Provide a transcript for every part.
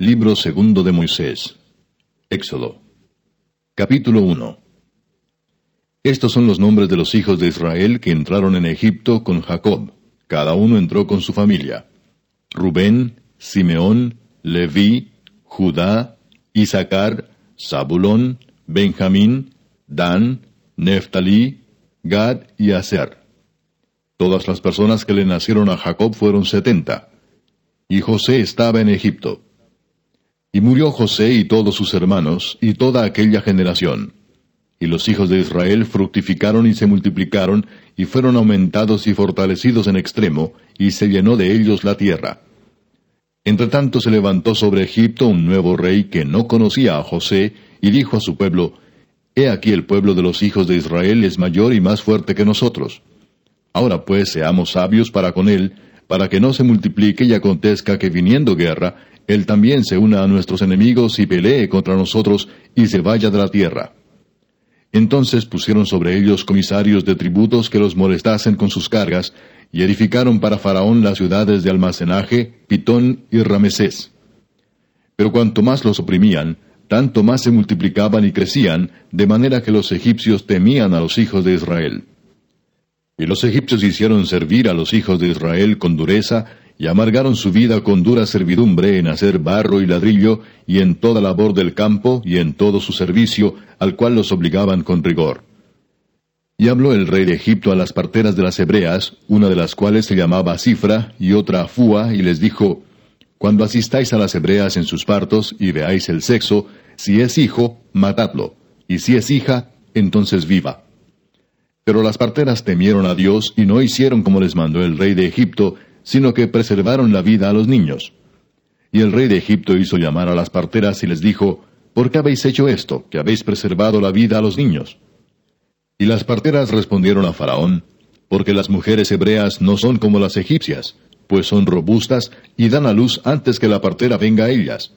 Libro segundo de Moisés. Éxodo. Capítulo 1. Estos son los nombres de los hijos de Israel que entraron en Egipto con Jacob. Cada uno entró con su familia. Rubén, Simeón, Leví, Judá, Isaacar, Zabulón, Benjamín, Dan, Neftalí, Gad y Aser. Todas las personas que le nacieron a Jacob fueron setenta. Y José estaba en Egipto. Y murió José y todos sus hermanos, y toda aquella generación. Y los hijos de Israel fructificaron y se multiplicaron, y fueron aumentados y fortalecidos en extremo, y se llenó de ellos la tierra. Entretanto se levantó sobre Egipto un nuevo rey que no conocía a José, y dijo a su pueblo, He aquí el pueblo de los hijos de Israel es mayor y más fuerte que nosotros. Ahora pues seamos sabios para con él, para que no se multiplique y acontezca que viniendo guerra, él también se una a nuestros enemigos y pelee contra nosotros y se vaya de la tierra. Entonces pusieron sobre ellos comisarios de tributos que los molestasen con sus cargas, y edificaron para Faraón las ciudades de almacenaje, Pitón y Ramesés. Pero cuanto más los oprimían, tanto más se multiplicaban y crecían, de manera que los egipcios temían a los hijos de Israel. Y los egipcios hicieron servir a los hijos de Israel con dureza, y amargaron su vida con dura servidumbre en hacer barro y ladrillo, y en toda labor del campo, y en todo su servicio, al cual los obligaban con rigor. Y habló el rey de Egipto a las parteras de las hebreas, una de las cuales se llamaba Cifra, y otra Fua, y les dijo, Cuando asistáis a las hebreas en sus partos, y veáis el sexo, si es hijo, matadlo, y si es hija, entonces viva. Pero las parteras temieron a Dios, y no hicieron como les mandó el rey de Egipto, sino que preservaron la vida a los niños. Y el rey de Egipto hizo llamar a las parteras y les dijo, ¿Por qué habéis hecho esto, que habéis preservado la vida a los niños? Y las parteras respondieron a Faraón, porque las mujeres hebreas no son como las egipcias, pues son robustas y dan a luz antes que la partera venga a ellas.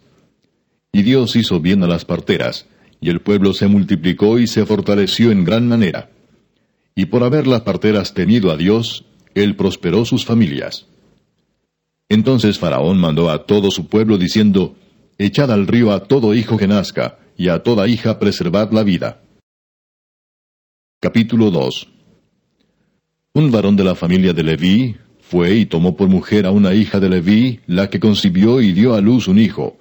Y Dios hizo bien a las parteras, y el pueblo se multiplicó y se fortaleció en gran manera. Y por haber las parteras tenido a Dios, Él prosperó sus familias. Entonces Faraón mandó a todo su pueblo diciendo, Echad al río a todo hijo que nazca, y a toda hija preservad la vida. Capítulo 2 Un varón de la familia de Leví fue y tomó por mujer a una hija de Leví, la que concibió y dio a luz un hijo,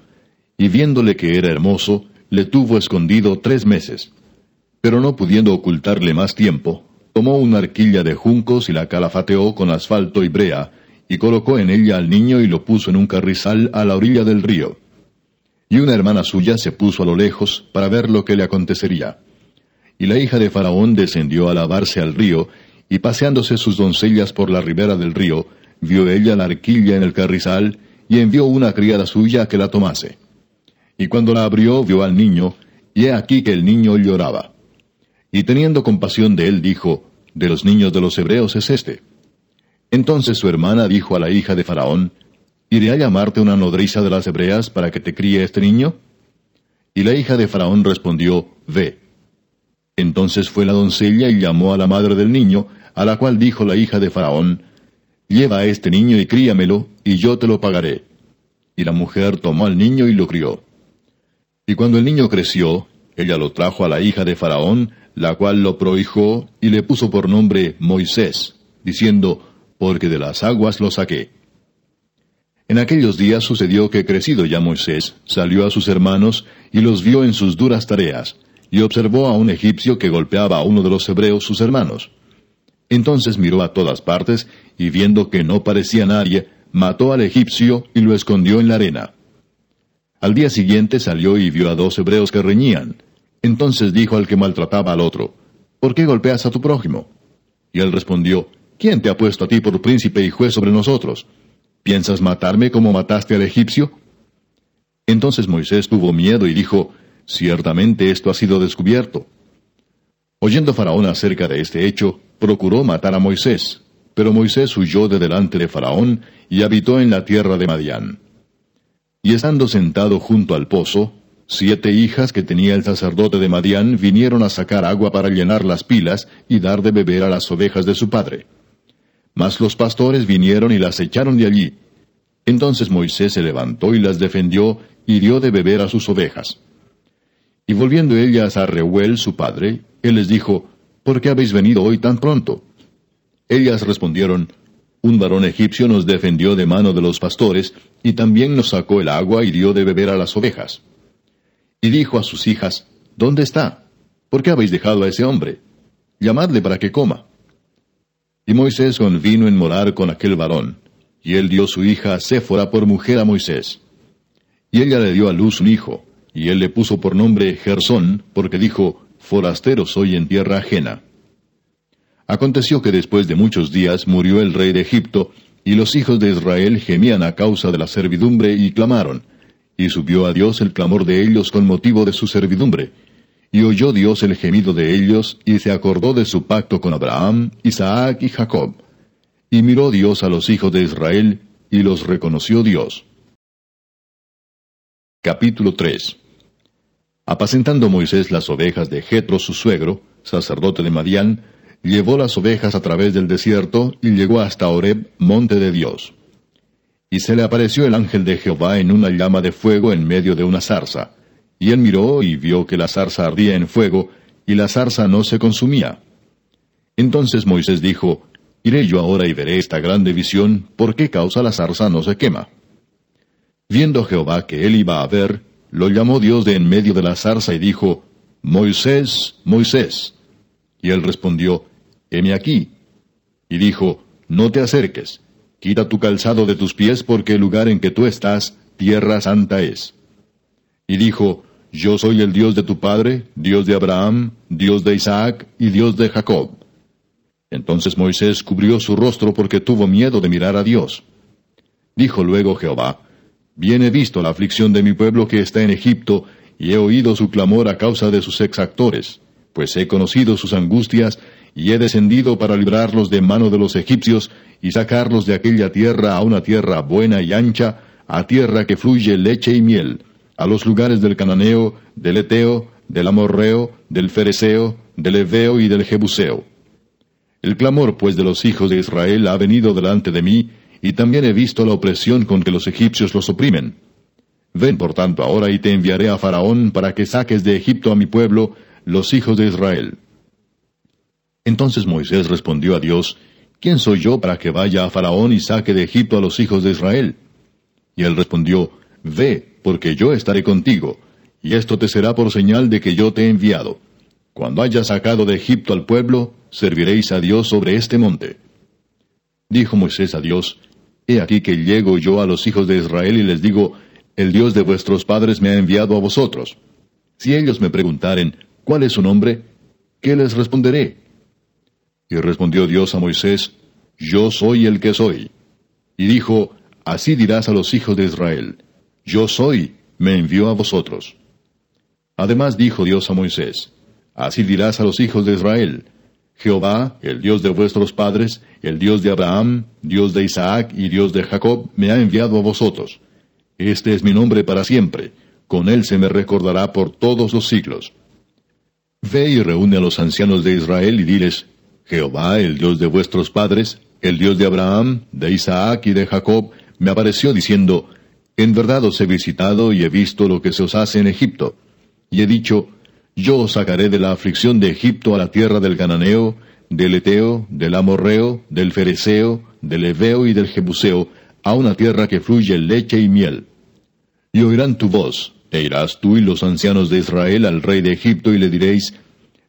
y viéndole que era hermoso, le tuvo escondido tres meses. Pero no pudiendo ocultarle más tiempo, tomó una arquilla de juncos y la calafateó con asfalto y brea, y colocó en ella al niño y lo puso en un carrizal a la orilla del río. Y una hermana suya se puso a lo lejos para ver lo que le acontecería. Y la hija de Faraón descendió a lavarse al río, y paseándose sus doncellas por la ribera del río, vio ella la arquilla en el carrizal, y envió una criada suya a que la tomase. Y cuando la abrió, vio al niño, y he aquí que el niño lloraba. Y teniendo compasión de él, dijo, De los niños de los hebreos es este. Entonces su hermana dijo a la hija de Faraón, ¿Iré a llamarte una nodriza de las hebreas para que te críe este niño? Y la hija de Faraón respondió, Ve. Entonces fue la doncella y llamó a la madre del niño, a la cual dijo la hija de Faraón, Lleva a este niño y críamelo, y yo te lo pagaré. Y la mujer tomó al niño y lo crió. Y cuando el niño creció, ella lo trajo a la hija de Faraón, la cual lo prohijó y le puso por nombre Moisés, diciendo, porque de las aguas lo saqué. En aquellos días sucedió que crecido ya Moisés, salió a sus hermanos y los vio en sus duras tareas, y observó a un egipcio que golpeaba a uno de los hebreos sus hermanos. Entonces miró a todas partes, y viendo que no parecía nadie, mató al egipcio y lo escondió en la arena. Al día siguiente salió y vio a dos hebreos que reñían. Entonces dijo al que maltrataba al otro, ¿Por qué golpeas a tu prójimo? Y él respondió, ¿Quién te ha puesto a ti por príncipe y juez sobre nosotros? ¿Piensas matarme como mataste al egipcio? Entonces Moisés tuvo miedo y dijo, Ciertamente esto ha sido descubierto. Oyendo Faraón acerca de este hecho, procuró matar a Moisés, pero Moisés huyó de delante de Faraón y habitó en la tierra de Madián. Y estando sentado junto al pozo, siete hijas que tenía el sacerdote de Madián vinieron a sacar agua para llenar las pilas y dar de beber a las ovejas de su padre. Mas los pastores vinieron y las echaron de allí. Entonces Moisés se levantó y las defendió, y dio de beber a sus ovejas. Y volviendo ellas a Reuel su padre, él les dijo, ¿Por qué habéis venido hoy tan pronto? Ellas respondieron, Un varón egipcio nos defendió de mano de los pastores, y también nos sacó el agua y dio de beber a las ovejas. Y dijo a sus hijas, ¿Dónde está? ¿Por qué habéis dejado a ese hombre? Llamadle para que coma. Y Moisés convino en morar con aquel varón, y él dio su hija Séfora por mujer a Moisés. Y ella le dio a luz un hijo, y él le puso por nombre Gersón, porque dijo, Forastero soy en tierra ajena. Aconteció que después de muchos días murió el rey de Egipto, y los hijos de Israel gemían a causa de la servidumbre y clamaron, y subió a Dios el clamor de ellos con motivo de su servidumbre, y oyó Dios el gemido de ellos, y se acordó de su pacto con Abraham, Isaac y Jacob. Y miró Dios a los hijos de Israel, y los reconoció Dios. Capítulo 3 Apacentando Moisés las ovejas de Jetro su suegro, sacerdote de Madián, llevó las ovejas a través del desierto y llegó hasta Horeb, monte de Dios. Y se le apareció el ángel de Jehová en una llama de fuego en medio de una zarza. Y él miró y vio que la zarza ardía en fuego, y la zarza no se consumía. Entonces Moisés dijo, Iré yo ahora y veré esta grande visión, ¿por qué causa la zarza no se quema? Viendo Jehová que él iba a ver, lo llamó Dios de en medio de la zarza y dijo, Moisés, Moisés. Y él respondió, Heme aquí. Y dijo, No te acerques, quita tu calzado de tus pies porque el lugar en que tú estás, tierra santa es. Y dijo, yo soy el Dios de tu padre, Dios de Abraham, Dios de Isaac y Dios de Jacob. Entonces Moisés cubrió su rostro porque tuvo miedo de mirar a Dios. Dijo luego Jehová, Bien he visto la aflicción de mi pueblo que está en Egipto, y he oído su clamor a causa de sus exactores, pues he conocido sus angustias, y he descendido para librarlos de mano de los egipcios, y sacarlos de aquella tierra a una tierra buena y ancha, a tierra que fluye leche y miel, a los lugares del cananeo, del eteo, del amorreo, del fereceo, del heveo y del jebuseo. El clamor pues de los hijos de Israel ha venido delante de mí, y también he visto la opresión con que los egipcios los oprimen. Ven por tanto ahora y te enviaré a Faraón para que saques de Egipto a mi pueblo, los hijos de Israel. Entonces Moisés respondió a Dios, ¿Quién soy yo para que vaya a Faraón y saque de Egipto a los hijos de Israel? Y él respondió, Ve, porque yo estaré contigo, y esto te será por señal de que yo te he enviado. Cuando hayas sacado de Egipto al pueblo, serviréis a Dios sobre este monte. Dijo Moisés a Dios, He aquí que llego yo a los hijos de Israel y les digo, El Dios de vuestros padres me ha enviado a vosotros. Si ellos me preguntaren, ¿cuál es su nombre? ¿Qué les responderé? Y respondió Dios a Moisés, Yo soy el que soy. Y dijo, Así dirás a los hijos de Israel, yo soy, me envió a vosotros. Además dijo Dios a Moisés, Así dirás a los hijos de Israel, Jehová, el Dios de vuestros padres, el Dios de Abraham, Dios de Isaac y Dios de Jacob, me ha enviado a vosotros. Este es mi nombre para siempre, con él se me recordará por todos los siglos. Ve y reúne a los ancianos de Israel y diles, Jehová, el Dios de vuestros padres, el Dios de Abraham, de Isaac y de Jacob, me apareció diciendo, en verdad os he visitado y he visto lo que se os hace en Egipto. Y he dicho, yo os sacaré de la aflicción de Egipto a la tierra del Cananeo, del Eteo, del Amorreo, del Fereceo, del Eveo y del Jebuseo, a una tierra que fluye leche y miel. Y oirán tu voz, e irás tú y los ancianos de Israel al rey de Egipto y le diréis,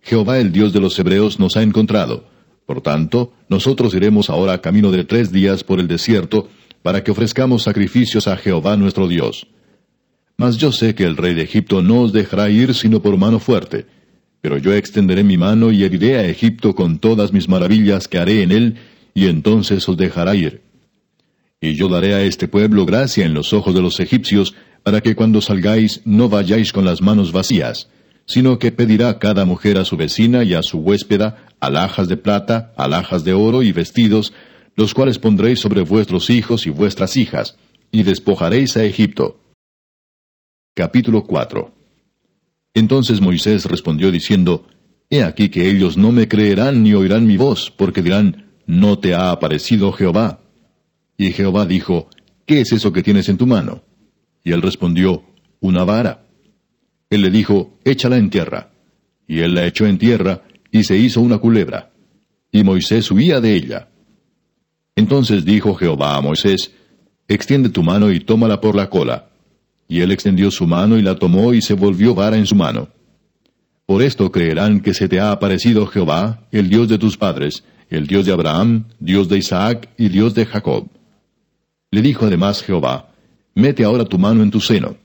Jehová el Dios de los Hebreos nos ha encontrado. Por tanto, nosotros iremos ahora camino de tres días por el desierto, para que ofrezcamos sacrificios a Jehová nuestro Dios. Mas yo sé que el rey de Egipto no os dejará ir sino por mano fuerte, pero yo extenderé mi mano y heriré a Egipto con todas mis maravillas que haré en él, y entonces os dejará ir. Y yo daré a este pueblo gracia en los ojos de los egipcios, para que cuando salgáis no vayáis con las manos vacías, sino que pedirá cada mujer a su vecina y a su huéspeda alhajas de plata, alhajas de oro y vestidos, los cuales pondréis sobre vuestros hijos y vuestras hijas, y despojaréis a Egipto. Capítulo 4 Entonces Moisés respondió diciendo, He aquí que ellos no me creerán ni oirán mi voz, porque dirán, No te ha aparecido Jehová. Y Jehová dijo, ¿Qué es eso que tienes en tu mano? Y él respondió, una vara. Él le dijo, échala en tierra. Y él la echó en tierra, y se hizo una culebra. Y Moisés huía de ella. Entonces dijo Jehová a Moisés, Extiende tu mano y tómala por la cola. Y él extendió su mano y la tomó y se volvió vara en su mano. Por esto creerán que se te ha aparecido Jehová, el Dios de tus padres, el Dios de Abraham, Dios de Isaac y Dios de Jacob. Le dijo además Jehová, Mete ahora tu mano en tu seno.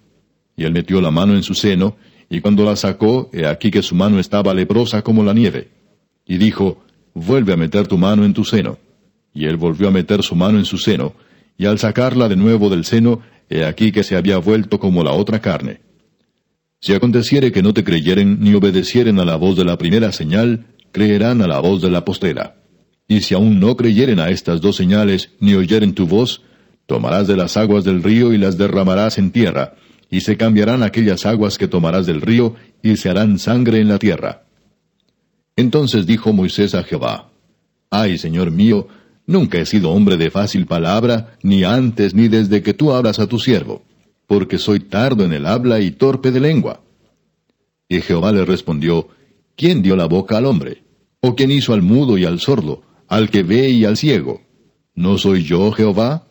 Y él metió la mano en su seno, y cuando la sacó, he aquí que su mano estaba leprosa como la nieve. Y dijo, Vuelve a meter tu mano en tu seno. Y él volvió a meter su mano en su seno, y al sacarla de nuevo del seno, he aquí que se había vuelto como la otra carne. Si aconteciere que no te creyeren ni obedecieren a la voz de la primera señal, creerán a la voz de la postera. Y si aún no creyeren a estas dos señales, ni oyeren tu voz, tomarás de las aguas del río y las derramarás en tierra, y se cambiarán aquellas aguas que tomarás del río, y se harán sangre en la tierra. Entonces dijo Moisés a Jehová, Ay, Señor mío, Nunca he sido hombre de fácil palabra, ni antes ni desde que tú hablas a tu siervo, porque soy tardo en el habla y torpe de lengua. Y Jehová le respondió, ¿quién dio la boca al hombre? ¿O quién hizo al mudo y al sordo, al que ve y al ciego? ¿No soy yo Jehová?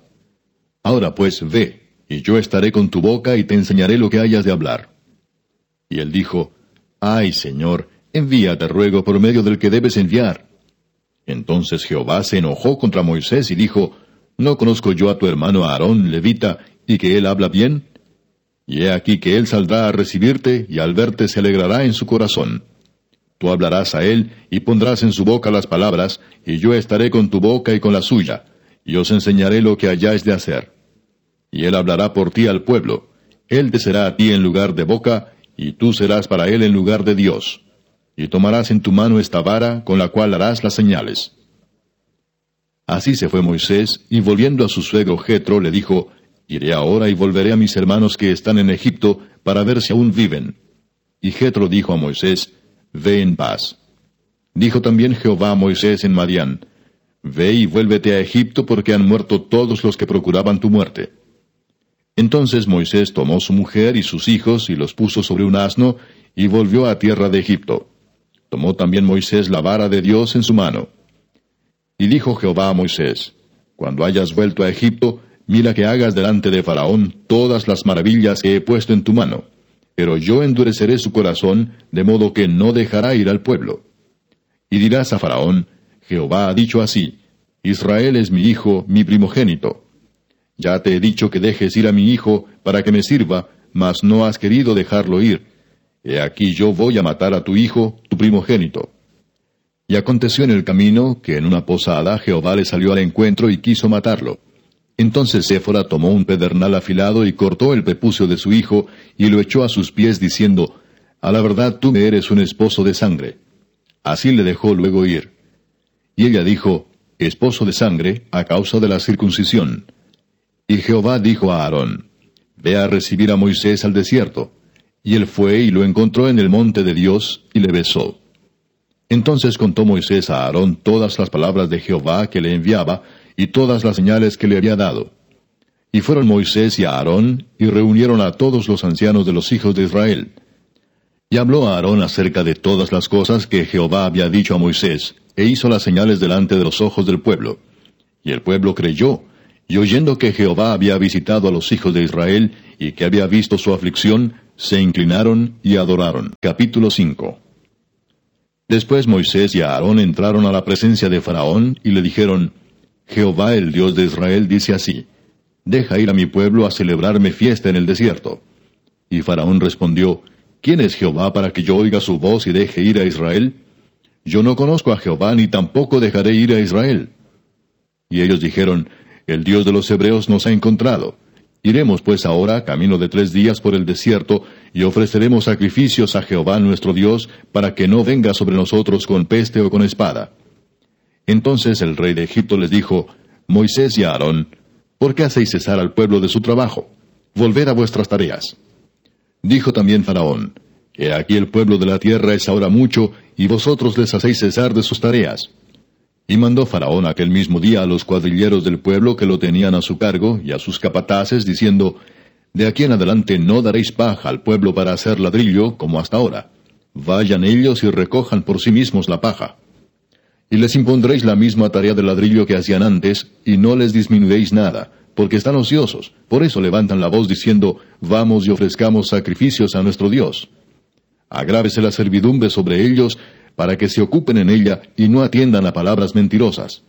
Ahora pues ve, y yo estaré con tu boca y te enseñaré lo que hayas de hablar. Y él dijo, Ay, Señor, envíate ruego por medio del que debes enviar. Entonces Jehová se enojó contra Moisés y dijo, ¿No conozco yo a tu hermano Aarón, levita, y que él habla bien? Y he aquí que él saldrá a recibirte, y al verte se alegrará en su corazón. Tú hablarás a él, y pondrás en su boca las palabras, y yo estaré con tu boca y con la suya, y os enseñaré lo que hayáis de hacer. Y él hablará por ti al pueblo, él te será a ti en lugar de boca, y tú serás para él en lugar de Dios y tomarás en tu mano esta vara con la cual harás las señales. Así se fue Moisés, y volviendo a su suegro Jetro le dijo, Iré ahora y volveré a mis hermanos que están en Egipto para ver si aún viven. Y Jetro dijo a Moisés, Ve en paz. Dijo también Jehová a Moisés en Madián, Ve y vuélvete a Egipto porque han muerto todos los que procuraban tu muerte. Entonces Moisés tomó su mujer y sus hijos y los puso sobre un asno y volvió a tierra de Egipto. Tomó también Moisés la vara de Dios en su mano. Y dijo Jehová a Moisés, Cuando hayas vuelto a Egipto, mira que hagas delante de Faraón todas las maravillas que he puesto en tu mano. Pero yo endureceré su corazón, de modo que no dejará ir al pueblo. Y dirás a Faraón, Jehová ha dicho así, Israel es mi hijo, mi primogénito. Ya te he dicho que dejes ir a mi hijo para que me sirva, mas no has querido dejarlo ir He aquí yo voy a matar a tu hijo, tu primogénito. Y aconteció en el camino que en una posada Jehová le salió al encuentro y quiso matarlo. Entonces Séfora tomó un pedernal afilado y cortó el prepucio de su hijo y lo echó a sus pies diciendo, A la verdad tú me eres un esposo de sangre. Así le dejó luego ir. Y ella dijo, Esposo de sangre, a causa de la circuncisión. Y Jehová dijo a Aarón, Ve a recibir a Moisés al desierto. Y él fue y lo encontró en el monte de Dios y le besó. Entonces contó Moisés a Aarón todas las palabras de Jehová que le enviaba y todas las señales que le había dado. Y fueron Moisés y Aarón y reunieron a todos los ancianos de los hijos de Israel. Y habló a Aarón acerca de todas las cosas que Jehová había dicho a Moisés, e hizo las señales delante de los ojos del pueblo. Y el pueblo creyó, y oyendo que Jehová había visitado a los hijos de Israel y que había visto su aflicción, se inclinaron y adoraron. Capítulo 5 Después Moisés y Aarón entraron a la presencia de Faraón y le dijeron, Jehová el Dios de Israel dice así, Deja ir a mi pueblo a celebrarme fiesta en el desierto. Y Faraón respondió, ¿Quién es Jehová para que yo oiga su voz y deje ir a Israel? Yo no conozco a Jehová ni tampoco dejaré ir a Israel. Y ellos dijeron, El Dios de los hebreos nos ha encontrado Iremos pues ahora, camino de tres días por el desierto, y ofreceremos sacrificios a Jehová nuestro Dios, para que no venga sobre nosotros con peste o con espada. Entonces el rey de Egipto les dijo, Moisés y Aarón, ¿por qué hacéis cesar al pueblo de su trabajo? Volved a vuestras tareas. Dijo también Faraón, He aquí el pueblo de la tierra es ahora mucho, y vosotros les hacéis cesar de sus tareas. Y mandó Faraón aquel mismo día a los cuadrilleros del pueblo que lo tenían a su cargo y a sus capataces, diciendo, De aquí en adelante no daréis paja al pueblo para hacer ladrillo, como hasta ahora. Vayan ellos y recojan por sí mismos la paja. Y les impondréis la misma tarea de ladrillo que hacían antes, y no les disminuiréis nada, porque están ociosos. Por eso levantan la voz diciendo, Vamos y ofrezcamos sacrificios a nuestro Dios. Agrávese la servidumbre sobre ellos, para que se ocupen en ella y no atiendan a palabras mentirosas.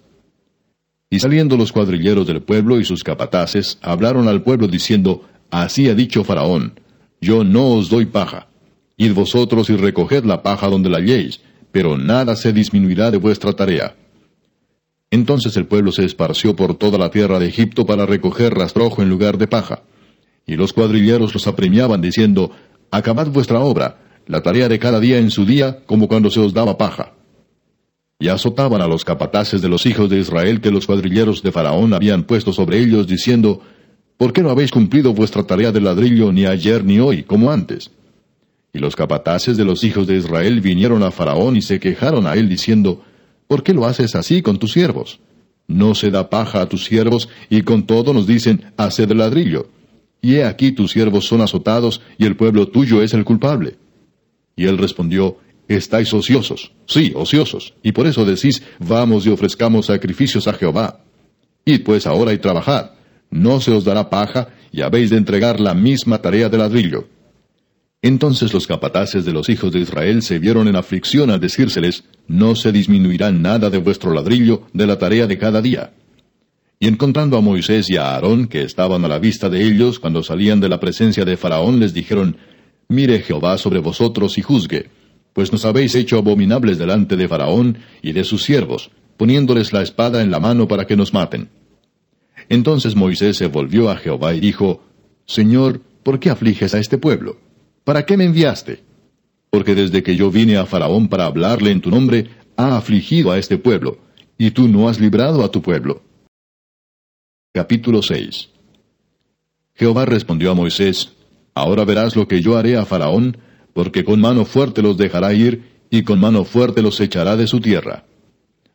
Y saliendo los cuadrilleros del pueblo y sus capataces, hablaron al pueblo diciendo, Así ha dicho Faraón, Yo no os doy paja. Id vosotros y recoged la paja donde la halléis, pero nada se disminuirá de vuestra tarea. Entonces el pueblo se esparció por toda la tierra de Egipto para recoger rastrojo en lugar de paja. Y los cuadrilleros los apremiaban diciendo, Acabad vuestra obra, la tarea de cada día en su día, como cuando se os daba paja. Y azotaban a los capataces de los hijos de Israel que los cuadrilleros de Faraón habían puesto sobre ellos, diciendo, ¿Por qué no habéis cumplido vuestra tarea de ladrillo ni ayer ni hoy, como antes? Y los capataces de los hijos de Israel vinieron a Faraón y se quejaron a él diciendo, ¿Por qué lo haces así con tus siervos? No se da paja a tus siervos, y con todo nos dicen, haced ladrillo. Y he aquí tus siervos son azotados, y el pueblo tuyo es el culpable. Y él respondió, Estáis ociosos, sí, ociosos, y por eso decís, vamos y ofrezcamos sacrificios a Jehová. Id pues ahora y trabajad, no se os dará paja, y habéis de entregar la misma tarea de ladrillo. Entonces los capataces de los hijos de Israel se vieron en aflicción al decírseles, No se disminuirá nada de vuestro ladrillo de la tarea de cada día. Y encontrando a Moisés y a Aarón, que estaban a la vista de ellos cuando salían de la presencia de Faraón, les dijeron, Mire Jehová sobre vosotros y juzgue, pues nos habéis hecho abominables delante de Faraón y de sus siervos, poniéndoles la espada en la mano para que nos maten. Entonces Moisés se volvió a Jehová y dijo, Señor, ¿por qué afliges a este pueblo? ¿Para qué me enviaste? Porque desde que yo vine a Faraón para hablarle en tu nombre, ha afligido a este pueblo, y tú no has librado a tu pueblo. Capítulo 6 Jehová respondió a Moisés, Ahora verás lo que yo haré a Faraón, porque con mano fuerte los dejará ir, y con mano fuerte los echará de su tierra.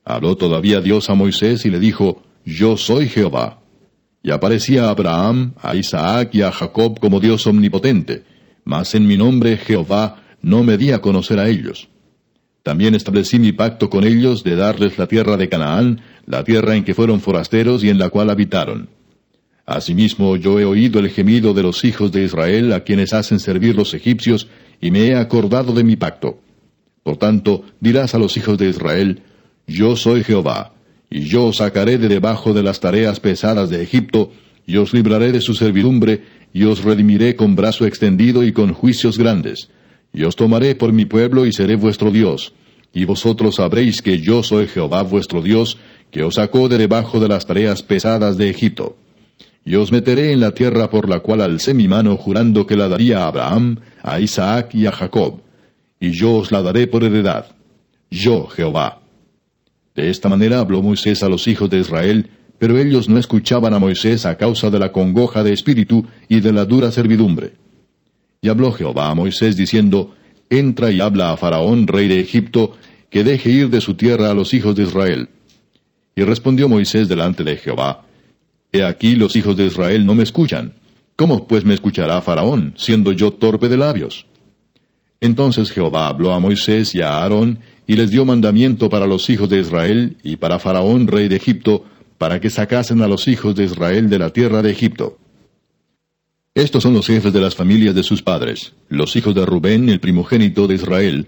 Habló todavía Dios a Moisés y le dijo, Yo soy Jehová. Y aparecía a Abraham, a Isaac y a Jacob como Dios omnipotente, mas en mi nombre Jehová no me di a conocer a ellos. También establecí mi pacto con ellos de darles la tierra de Canaán, la tierra en que fueron forasteros y en la cual habitaron. Asimismo yo he oído el gemido de los hijos de Israel a quienes hacen servir los egipcios, y me he acordado de mi pacto. Por tanto, dirás a los hijos de Israel, Yo soy Jehová, y yo os sacaré de debajo de las tareas pesadas de Egipto, y os libraré de su servidumbre, y os redimiré con brazo extendido y con juicios grandes. Y os tomaré por mi pueblo y seré vuestro Dios. Y vosotros sabréis que yo soy Jehová vuestro Dios, que os sacó de debajo de las tareas pesadas de Egipto. Y os meteré en la tierra por la cual alcé mi mano jurando que la daría a Abraham, a Isaac y a Jacob. Y yo os la daré por heredad. Yo, Jehová. De esta manera habló Moisés a los hijos de Israel, pero ellos no escuchaban a Moisés a causa de la congoja de espíritu y de la dura servidumbre. Y habló Jehová a Moisés diciendo, Entra y habla a Faraón, rey de Egipto, que deje ir de su tierra a los hijos de Israel. Y respondió Moisés delante de Jehová, He aquí los hijos de Israel no me escuchan. ¿Cómo pues me escuchará Faraón, siendo yo torpe de labios? Entonces Jehová habló a Moisés y a Aarón, y les dio mandamiento para los hijos de Israel y para Faraón, rey de Egipto, para que sacasen a los hijos de Israel de la tierra de Egipto. Estos son los jefes de las familias de sus padres, los hijos de Rubén, el primogénito de Israel,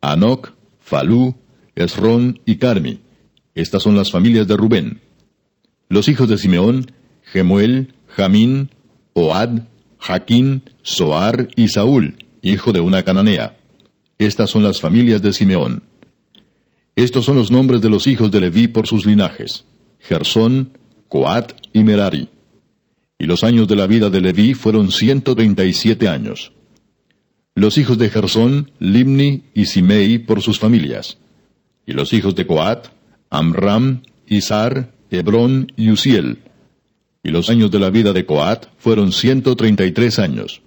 Anoc, Falú, Esrón y Carmi. Estas son las familias de Rubén. Los hijos de Simeón, Gemuel, Jamín, Oad, Jaquín, Soar y Saúl, hijo de una cananea. Estas son las familias de Simeón. Estos son los nombres de los hijos de Leví por sus linajes. Gersón, Coat y Merari. Y los años de la vida de Leví fueron ciento treinta y siete años. Los hijos de Gersón, Limni y Simei por sus familias. Y los hijos de Coat, Amram, Izar, Hebrón y Uziel. Y los años de la vida de Coat fueron ciento treinta y tres años.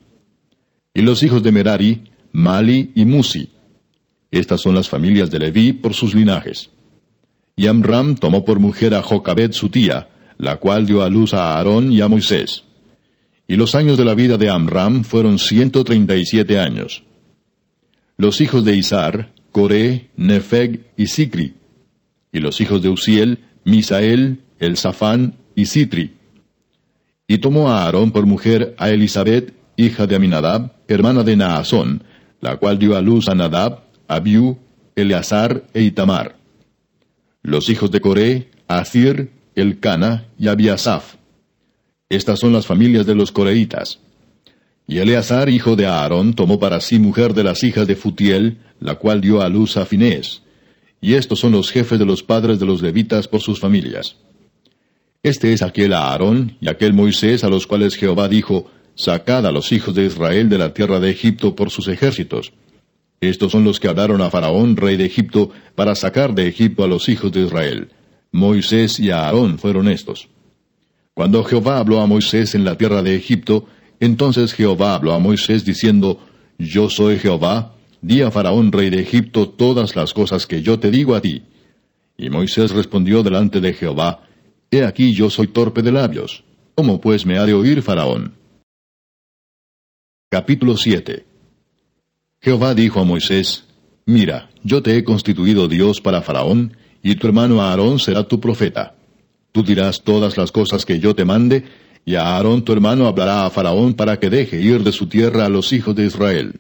Y los hijos de Merari, Mali y Musi. Estas son las familias de Leví por sus linajes. Y Amram tomó por mujer a Jocabed su tía, la cual dio a luz a Aarón y a Moisés. Y los años de la vida de Amram fueron ciento treinta y siete años. Los hijos de Isar, Coré, Nefeg y Sicri. Y los hijos de Uziel, Misael, Elzafán y Sitri. Y tomó a Aarón por mujer a Elizabeth, hija de Aminadab, hermana de Naasón, la cual dio a luz a Nadab, Abiú, Eleazar e Itamar. Los hijos de Coré, Asir, Elcana y Abiasaf. Estas son las familias de los coreitas. Y Eleazar, hijo de Aarón, tomó para sí mujer de las hijas de Futiel, la cual dio a luz a Finés. Y estos son los jefes de los padres de los levitas por sus familias. Este es aquel Aarón y aquel Moisés a los cuales Jehová dijo, Sacad a los hijos de Israel de la tierra de Egipto por sus ejércitos. Estos son los que hablaron a Faraón, rey de Egipto, para sacar de Egipto a los hijos de Israel. Moisés y Aarón fueron estos. Cuando Jehová habló a Moisés en la tierra de Egipto, entonces Jehová habló a Moisés diciendo, Yo soy Jehová, di a Faraón, rey de Egipto, todas las cosas que yo te digo a ti. Y Moisés respondió delante de Jehová, He aquí yo soy torpe de labios. ¿Cómo pues me ha de oír Faraón? Capítulo 7 Jehová dijo a Moisés, Mira, yo te he constituido Dios para Faraón, y tu hermano Aarón será tu profeta. Tú dirás todas las cosas que yo te mande, y a Aarón tu hermano hablará a Faraón para que deje ir de su tierra a los hijos de Israel.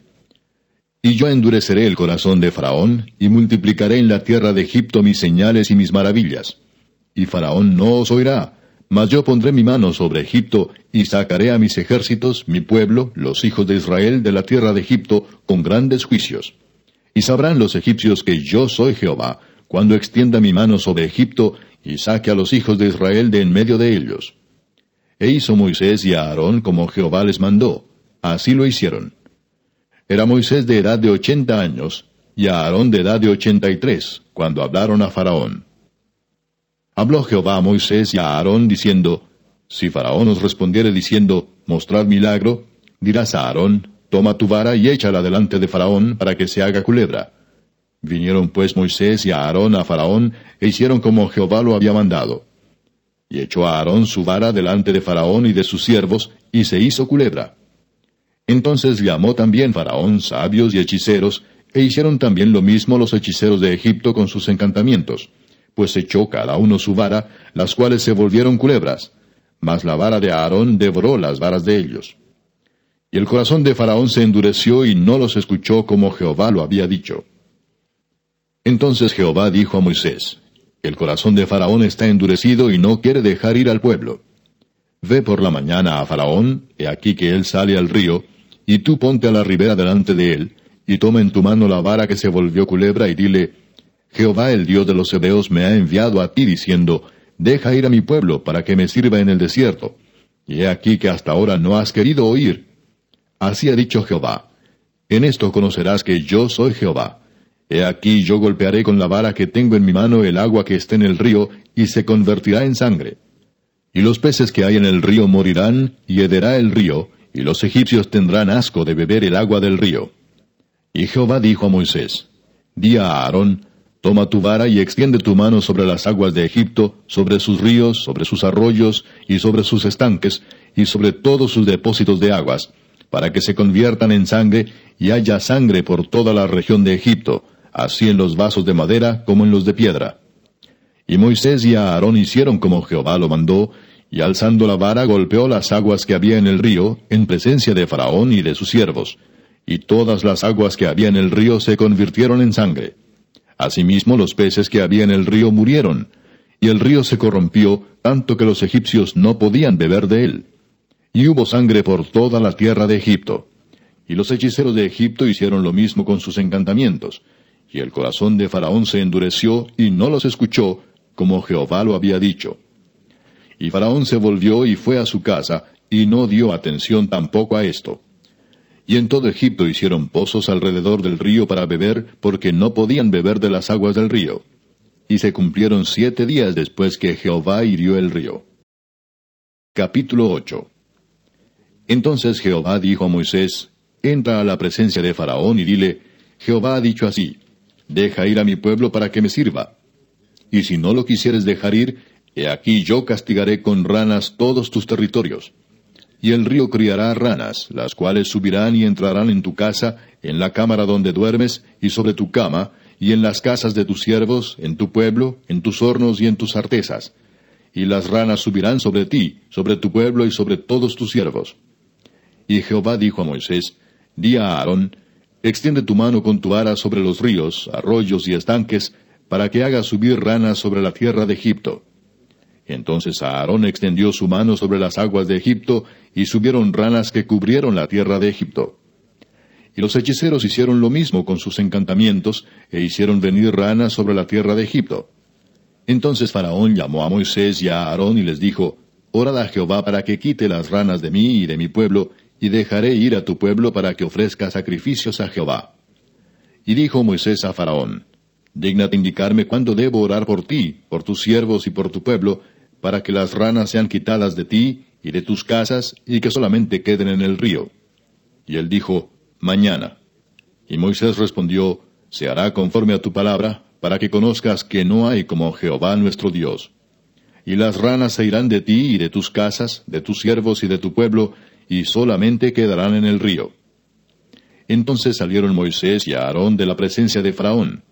Y yo endureceré el corazón de Faraón, y multiplicaré en la tierra de Egipto mis señales y mis maravillas. Y Faraón no os oirá, mas yo pondré mi mano sobre Egipto, y sacaré a mis ejércitos, mi pueblo, los hijos de Israel, de la tierra de Egipto, con grandes juicios. Y sabrán los egipcios que yo soy Jehová, cuando extienda mi mano sobre Egipto, y saque a los hijos de Israel de en medio de ellos. E hizo Moisés y Aarón como Jehová les mandó. Así lo hicieron. Era Moisés de edad de ochenta años, y Aarón de edad de ochenta y tres, cuando hablaron a Faraón. Habló Jehová a Moisés y a Aarón diciendo, Si Faraón os respondiere diciendo, Mostrad milagro, dirás a Aarón, Toma tu vara y échala delante de Faraón para que se haga culebra. Vinieron pues Moisés y Aarón a Faraón e hicieron como Jehová lo había mandado. Y echó a Aarón su vara delante de Faraón y de sus siervos, y se hizo culebra. Entonces llamó también Faraón sabios y hechiceros, e hicieron también lo mismo los hechiceros de Egipto con sus encantamientos pues echó cada uno su vara, las cuales se volvieron culebras. Mas la vara de Aarón devoró las varas de ellos. Y el corazón de Faraón se endureció y no los escuchó como Jehová lo había dicho. Entonces Jehová dijo a Moisés, El corazón de Faraón está endurecido y no quiere dejar ir al pueblo. Ve por la mañana a Faraón, he aquí que él sale al río, y tú ponte a la ribera delante de él, y toma en tu mano la vara que se volvió culebra, y dile, Jehová el Dios de los Hebeos me ha enviado a ti diciendo, Deja ir a mi pueblo para que me sirva en el desierto. Y he aquí que hasta ahora no has querido oír. Así ha dicho Jehová. En esto conocerás que yo soy Jehová. He aquí yo golpearé con la vara que tengo en mi mano el agua que esté en el río, y se convertirá en sangre. Y los peces que hay en el río morirán, y hederá el río, y los egipcios tendrán asco de beber el agua del río. Y Jehová dijo a Moisés, Di a Aarón, Toma tu vara y extiende tu mano sobre las aguas de Egipto, sobre sus ríos, sobre sus arroyos y sobre sus estanques, y sobre todos sus depósitos de aguas, para que se conviertan en sangre y haya sangre por toda la región de Egipto, así en los vasos de madera como en los de piedra. Y Moisés y Aarón hicieron como Jehová lo mandó, y alzando la vara golpeó las aguas que había en el río, en presencia de Faraón y de sus siervos, y todas las aguas que había en el río se convirtieron en sangre. Asimismo los peces que había en el río murieron, y el río se corrompió tanto que los egipcios no podían beber de él. Y hubo sangre por toda la tierra de Egipto. Y los hechiceros de Egipto hicieron lo mismo con sus encantamientos. Y el corazón de Faraón se endureció y no los escuchó, como Jehová lo había dicho. Y Faraón se volvió y fue a su casa, y no dio atención tampoco a esto. Y en todo Egipto hicieron pozos alrededor del río para beber, porque no podían beber de las aguas del río. Y se cumplieron siete días después que Jehová hirió el río. Capítulo 8 Entonces Jehová dijo a Moisés, Entra a la presencia de Faraón y dile, Jehová ha dicho así, Deja ir a mi pueblo para que me sirva. Y si no lo quisieres dejar ir, he aquí yo castigaré con ranas todos tus territorios y el río criará ranas, las cuales subirán y entrarán en tu casa, en la cámara donde duermes, y sobre tu cama, y en las casas de tus siervos, en tu pueblo, en tus hornos y en tus artesas. Y las ranas subirán sobre ti, sobre tu pueblo y sobre todos tus siervos. Y Jehová dijo a Moisés, Di a Aarón, extiende tu mano con tu vara sobre los ríos, arroyos y estanques, para que haga subir ranas sobre la tierra de Egipto. Entonces Aarón extendió su mano sobre las aguas de Egipto, y subieron ranas que cubrieron la tierra de Egipto. Y los hechiceros hicieron lo mismo con sus encantamientos, e hicieron venir ranas sobre la tierra de Egipto. Entonces Faraón llamó a Moisés y a Aarón y les dijo, Orad a Jehová para que quite las ranas de mí y de mi pueblo, y dejaré ir a tu pueblo para que ofrezca sacrificios a Jehová. Y dijo Moisés a Faraón, Dígnate indicarme cuándo debo orar por ti, por tus siervos y por tu pueblo, para que las ranas sean quitadas de ti y de tus casas, y que solamente queden en el río. Y él dijo, Mañana. Y Moisés respondió, Se hará conforme a tu palabra, para que conozcas que no hay como Jehová nuestro Dios. Y las ranas se irán de ti y de tus casas, de tus siervos y de tu pueblo, y solamente quedarán en el río. Entonces salieron Moisés y Aarón de la presencia de Faraón.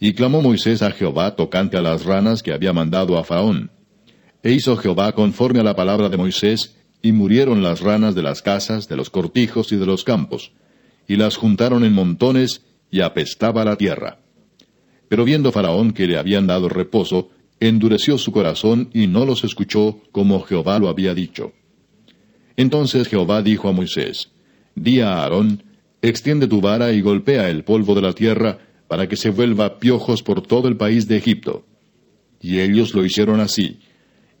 Y clamó Moisés a Jehová tocante a las ranas que había mandado a Faraón. E hizo Jehová conforme a la palabra de Moisés, y murieron las ranas de las casas, de los cortijos y de los campos, y las juntaron en montones, y apestaba la tierra. Pero viendo Faraón que le habían dado reposo, endureció su corazón y no los escuchó como Jehová lo había dicho. Entonces Jehová dijo a Moisés, Di a Aarón, extiende tu vara y golpea el polvo de la tierra, para que se vuelva piojos por todo el país de Egipto. Y ellos lo hicieron así.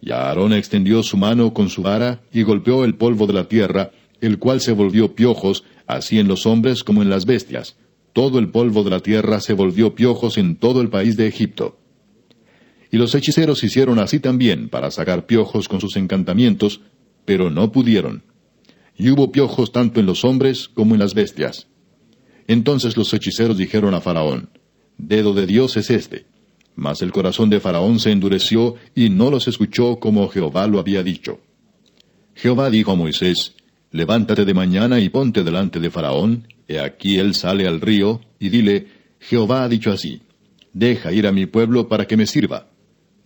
Y Aarón extendió su mano con su vara y golpeó el polvo de la tierra, el cual se volvió piojos, así en los hombres como en las bestias. Todo el polvo de la tierra se volvió piojos en todo el país de Egipto. Y los hechiceros hicieron así también para sacar piojos con sus encantamientos, pero no pudieron. Y hubo piojos tanto en los hombres como en las bestias. Entonces los hechiceros dijeron a Faraón, Dedo de Dios es este. Mas el corazón de Faraón se endureció y no los escuchó como Jehová lo había dicho. Jehová dijo a Moisés, Levántate de mañana y ponte delante de Faraón, he aquí él sale al río, y dile, Jehová ha dicho así, Deja ir a mi pueblo para que me sirva.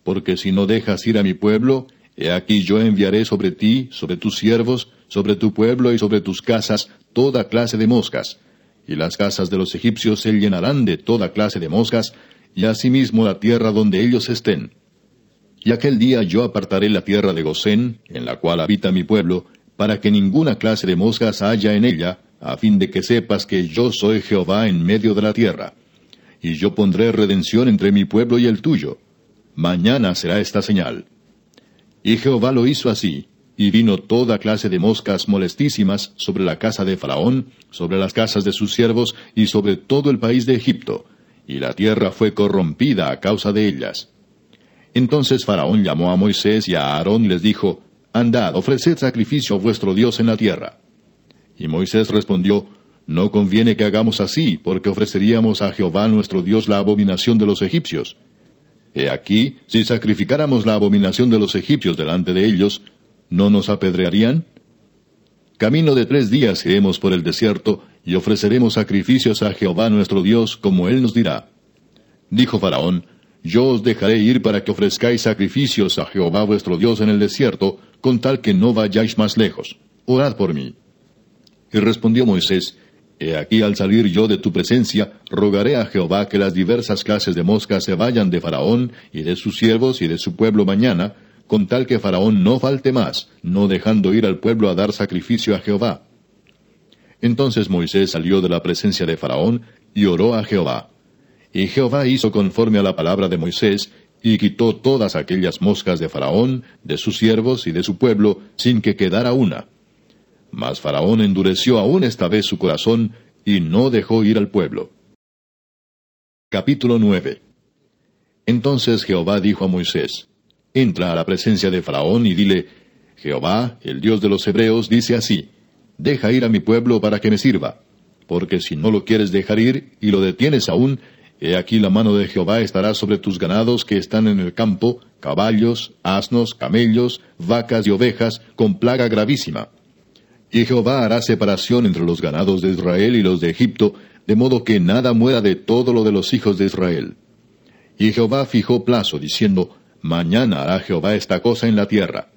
Porque si no dejas ir a mi pueblo, he aquí yo enviaré sobre ti, sobre tus siervos, sobre tu pueblo y sobre tus casas, toda clase de moscas, y las casas de los egipcios se llenarán de toda clase de moscas, y asimismo la tierra donde ellos estén. Y aquel día yo apartaré la tierra de Gosén, en la cual habita mi pueblo, para que ninguna clase de moscas haya en ella, a fin de que sepas que yo soy Jehová en medio de la tierra. Y yo pondré redención entre mi pueblo y el tuyo. Mañana será esta señal. Y Jehová lo hizo así, y vino toda clase de moscas molestísimas sobre la casa de Faraón, sobre las casas de sus siervos y sobre todo el país de Egipto, y la tierra fue corrompida a causa de ellas. Entonces Faraón llamó a Moisés y a Aarón y les dijo, Andad, ofreced sacrificio a vuestro Dios en la tierra. Y Moisés respondió, No conviene que hagamos así, porque ofreceríamos a Jehová nuestro Dios la abominación de los egipcios. He aquí, si sacrificáramos la abominación de los egipcios delante de ellos, ¿no nos apedrearían? Camino de tres días iremos por el desierto, y ofreceremos sacrificios a Jehová nuestro Dios, como él nos dirá. Dijo Faraón, Yo os dejaré ir para que ofrezcáis sacrificios a Jehová vuestro Dios en el desierto, con tal que no vayáis más lejos. Orad por mí. Y respondió Moisés, He aquí al salir yo de tu presencia, rogaré a Jehová que las diversas clases de moscas se vayan de Faraón y de sus siervos y de su pueblo mañana, con tal que Faraón no falte más, no dejando ir al pueblo a dar sacrificio a Jehová. Entonces Moisés salió de la presencia de Faraón y oró a Jehová. Y Jehová hizo conforme a la palabra de Moisés, y quitó todas aquellas moscas de Faraón, de sus siervos y de su pueblo, sin que quedara una. Mas Faraón endureció aún esta vez su corazón, y no dejó ir al pueblo. Capítulo 9 Entonces Jehová dijo a Moisés, Entra a la presencia de Faraón y dile, Jehová, el Dios de los Hebreos, dice así, Deja ir a mi pueblo para que me sirva, porque si no lo quieres dejar ir y lo detienes aún, he aquí la mano de Jehová estará sobre tus ganados que están en el campo, caballos, asnos, camellos, vacas y ovejas, con plaga gravísima. Y Jehová hará separación entre los ganados de Israel y los de Egipto, de modo que nada muera de todo lo de los hijos de Israel. Y Jehová fijó plazo, diciendo, Mañana hará Jehová esta cosa en la tierra.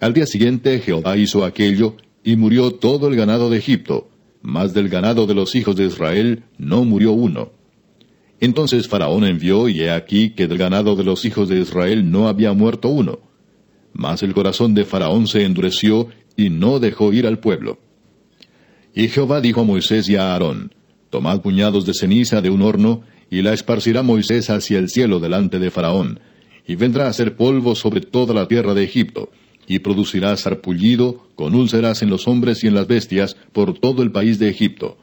Al día siguiente Jehová hizo aquello, y murió todo el ganado de Egipto, mas del ganado de los hijos de Israel no murió uno. Entonces Faraón envió, y he aquí que del ganado de los hijos de Israel no había muerto uno. Mas el corazón de Faraón se endureció, y no dejó ir al pueblo. Y Jehová dijo a Moisés y a Aarón, Tomad puñados de ceniza de un horno, y la esparcirá Moisés hacia el cielo delante de Faraón, y vendrá a ser polvo sobre toda la tierra de Egipto, y producirá sarpullido, con úlceras en los hombres y en las bestias, por todo el país de Egipto.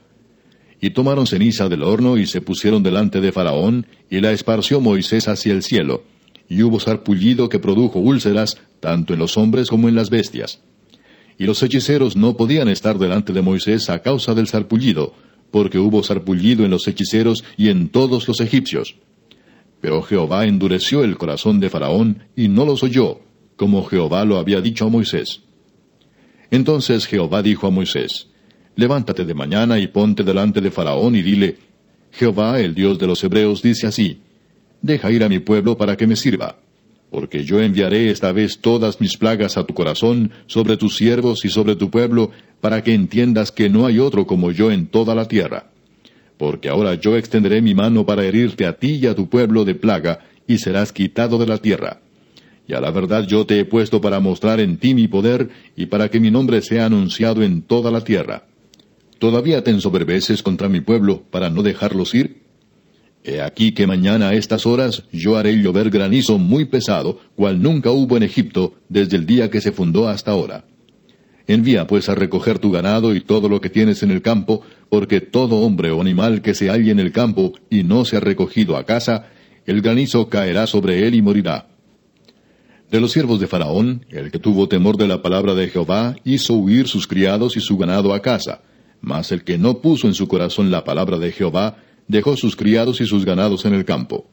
Y tomaron ceniza del horno y se pusieron delante de Faraón, y la esparció Moisés hacia el cielo, y hubo sarpullido que produjo úlceras, tanto en los hombres como en las bestias. Y los hechiceros no podían estar delante de Moisés a causa del sarpullido, porque hubo sarpullido en los hechiceros y en todos los egipcios. Pero Jehová endureció el corazón de Faraón y no los oyó, como Jehová lo había dicho a Moisés. Entonces Jehová dijo a Moisés, Levántate de mañana y ponte delante de Faraón y dile, Jehová, el Dios de los Hebreos, dice así, Deja ir a mi pueblo para que me sirva porque yo enviaré esta vez todas mis plagas a tu corazón, sobre tus siervos y sobre tu pueblo, para que entiendas que no hay otro como yo en toda la tierra. Porque ahora yo extenderé mi mano para herirte a ti y a tu pueblo de plaga, y serás quitado de la tierra. Y a la verdad yo te he puesto para mostrar en ti mi poder, y para que mi nombre sea anunciado en toda la tierra. ¿Todavía te ensoberbeces contra mi pueblo, para no dejarlos ir? He aquí que mañana a estas horas yo haré llover granizo muy pesado, cual nunca hubo en Egipto desde el día que se fundó hasta ahora. Envía pues a recoger tu ganado y todo lo que tienes en el campo, porque todo hombre o animal que se halle en el campo y no se ha recogido a casa, el granizo caerá sobre él y morirá. De los siervos de Faraón, el que tuvo temor de la palabra de Jehová, hizo huir sus criados y su ganado a casa, mas el que no puso en su corazón la palabra de Jehová, dejó sus criados y sus ganados en el campo.